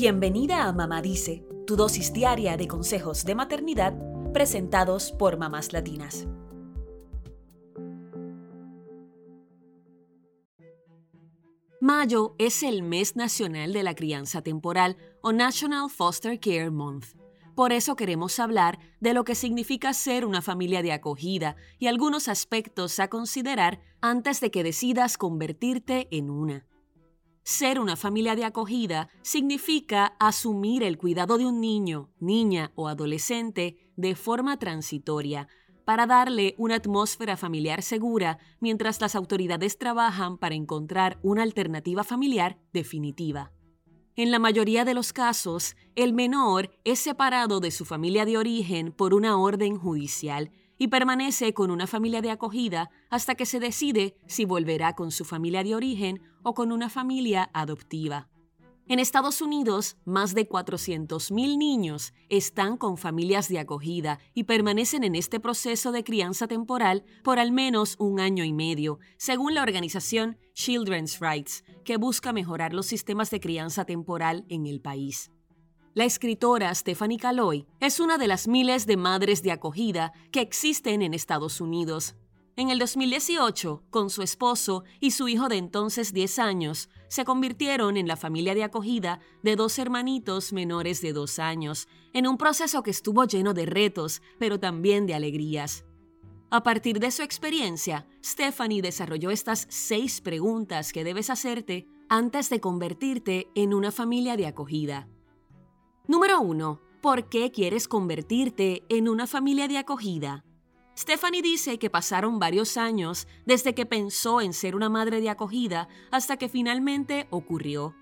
Bienvenida a Mamá Dice, tu dosis diaria de consejos de maternidad presentados por mamás latinas. Mayo es el mes nacional de la crianza temporal o National Foster Care Month. Por eso queremos hablar de lo que significa ser una familia de acogida y algunos aspectos a considerar antes de que decidas convertirte en una. Ser una familia de acogida significa asumir el cuidado de un niño, niña o adolescente de forma transitoria para darle una atmósfera familiar segura mientras las autoridades trabajan para encontrar una alternativa familiar definitiva. En la mayoría de los casos, el menor es separado de su familia de origen por una orden judicial y permanece con una familia de acogida hasta que se decide si volverá con su familia de origen con una familia adoptiva. En Estados Unidos, más de 400.000 niños están con familias de acogida y permanecen en este proceso de crianza temporal por al menos un año y medio, según la organización Children's Rights, que busca mejorar los sistemas de crianza temporal en el país. La escritora Stephanie Caloy es una de las miles de madres de acogida que existen en Estados Unidos. En el 2018, con su esposo y su hijo de entonces 10 años, se convirtieron en la familia de acogida de dos hermanitos menores de dos años, en un proceso que estuvo lleno de retos, pero también de alegrías. A partir de su experiencia, Stephanie desarrolló estas seis preguntas que debes hacerte antes de convertirte en una familia de acogida. Número 1. ¿Por qué quieres convertirte en una familia de acogida? Stephanie dice que pasaron varios años desde que pensó en ser una madre de acogida hasta que finalmente ocurrió.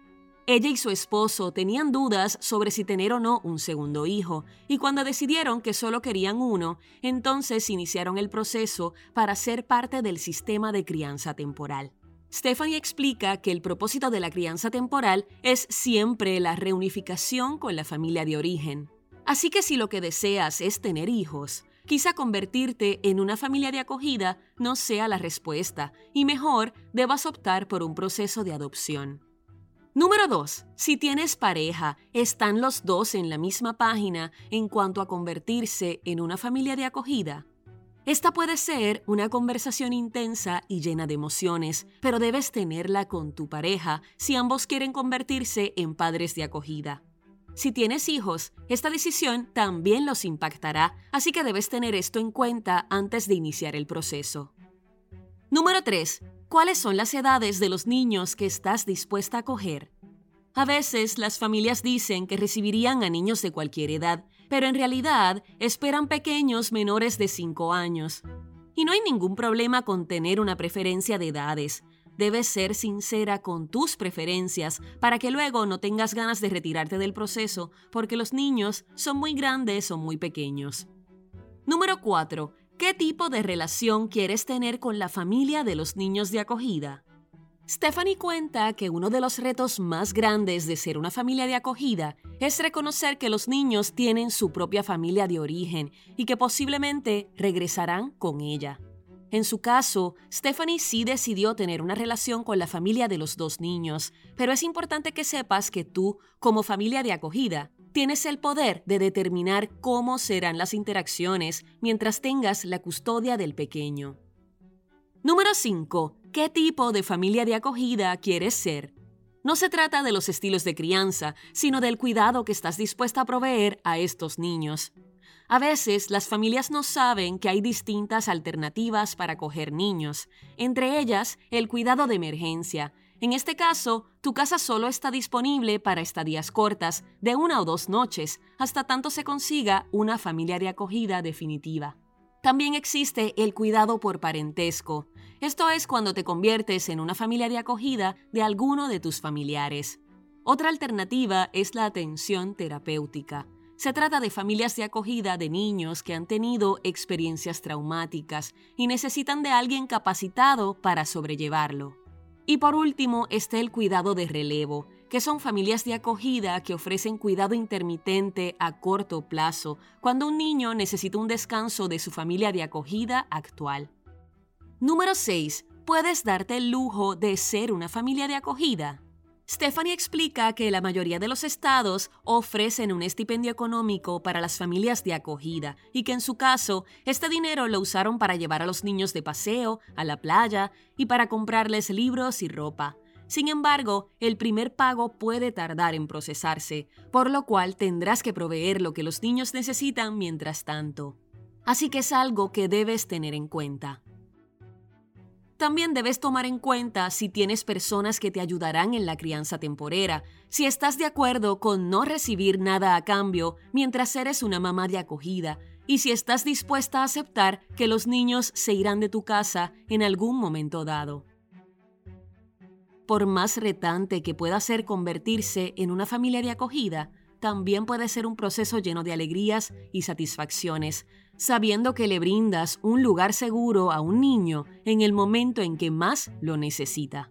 Ella y su esposo tenían dudas sobre si tener o no un segundo hijo, y cuando decidieron que solo querían uno, entonces iniciaron el proceso para ser parte del sistema de crianza temporal. Stephanie explica que el propósito de la crianza temporal es siempre la reunificación con la familia de origen. Así que si lo que deseas es tener hijos, quizá convertirte en una familia de acogida no sea la respuesta y mejor debas optar por un proceso de adopción. Número 2. Si tienes pareja, ¿están los dos en la misma página en cuanto a convertirse en una familia de acogida? Esta puede ser una conversación intensa y llena de emociones, pero debes tenerla con tu pareja si ambos quieren convertirse en padres de acogida. Si tienes hijos, esta decisión también los impactará, así que debes tener esto en cuenta antes de iniciar el proceso. Número 3. ¿Cuáles son las edades de los niños que estás dispuesta a acoger? A veces las familias dicen que recibirían a niños de cualquier edad, pero en realidad esperan pequeños menores de 5 años. Y no hay ningún problema con tener una preferencia de edades. Debes ser sincera con tus preferencias para que luego no tengas ganas de retirarte del proceso porque los niños son muy grandes o muy pequeños. Número 4. ¿Qué tipo de relación quieres tener con la familia de los niños de acogida? Stephanie cuenta que uno de los retos más grandes de ser una familia de acogida es reconocer que los niños tienen su propia familia de origen y que posiblemente regresarán con ella. En su caso, Stephanie sí decidió tener una relación con la familia de los dos niños, pero es importante que sepas que tú, como familia de acogida, tienes el poder de determinar cómo serán las interacciones mientras tengas la custodia del pequeño. Número 5. ¿Qué tipo de familia de acogida quieres ser? No se trata de los estilos de crianza, sino del cuidado que estás dispuesta a proveer a estos niños. A veces las familias no saben que hay distintas alternativas para acoger niños, entre ellas el cuidado de emergencia. En este caso, tu casa solo está disponible para estadías cortas, de una o dos noches, hasta tanto se consiga una familia de acogida definitiva. También existe el cuidado por parentesco. Esto es cuando te conviertes en una familia de acogida de alguno de tus familiares. Otra alternativa es la atención terapéutica. Se trata de familias de acogida de niños que han tenido experiencias traumáticas y necesitan de alguien capacitado para sobrellevarlo. Y por último está el cuidado de relevo, que son familias de acogida que ofrecen cuidado intermitente a corto plazo cuando un niño necesita un descanso de su familia de acogida actual. Número 6. ¿Puedes darte el lujo de ser una familia de acogida? Stephanie explica que la mayoría de los estados ofrecen un estipendio económico para las familias de acogida y que en su caso este dinero lo usaron para llevar a los niños de paseo, a la playa y para comprarles libros y ropa. Sin embargo, el primer pago puede tardar en procesarse, por lo cual tendrás que proveer lo que los niños necesitan mientras tanto. Así que es algo que debes tener en cuenta. También debes tomar en cuenta si tienes personas que te ayudarán en la crianza temporera, si estás de acuerdo con no recibir nada a cambio mientras eres una mamá de acogida y si estás dispuesta a aceptar que los niños se irán de tu casa en algún momento dado. Por más retante que pueda ser convertirse en una familia de acogida, también puede ser un proceso lleno de alegrías y satisfacciones, sabiendo que le brindas un lugar seguro a un niño en el momento en que más lo necesita.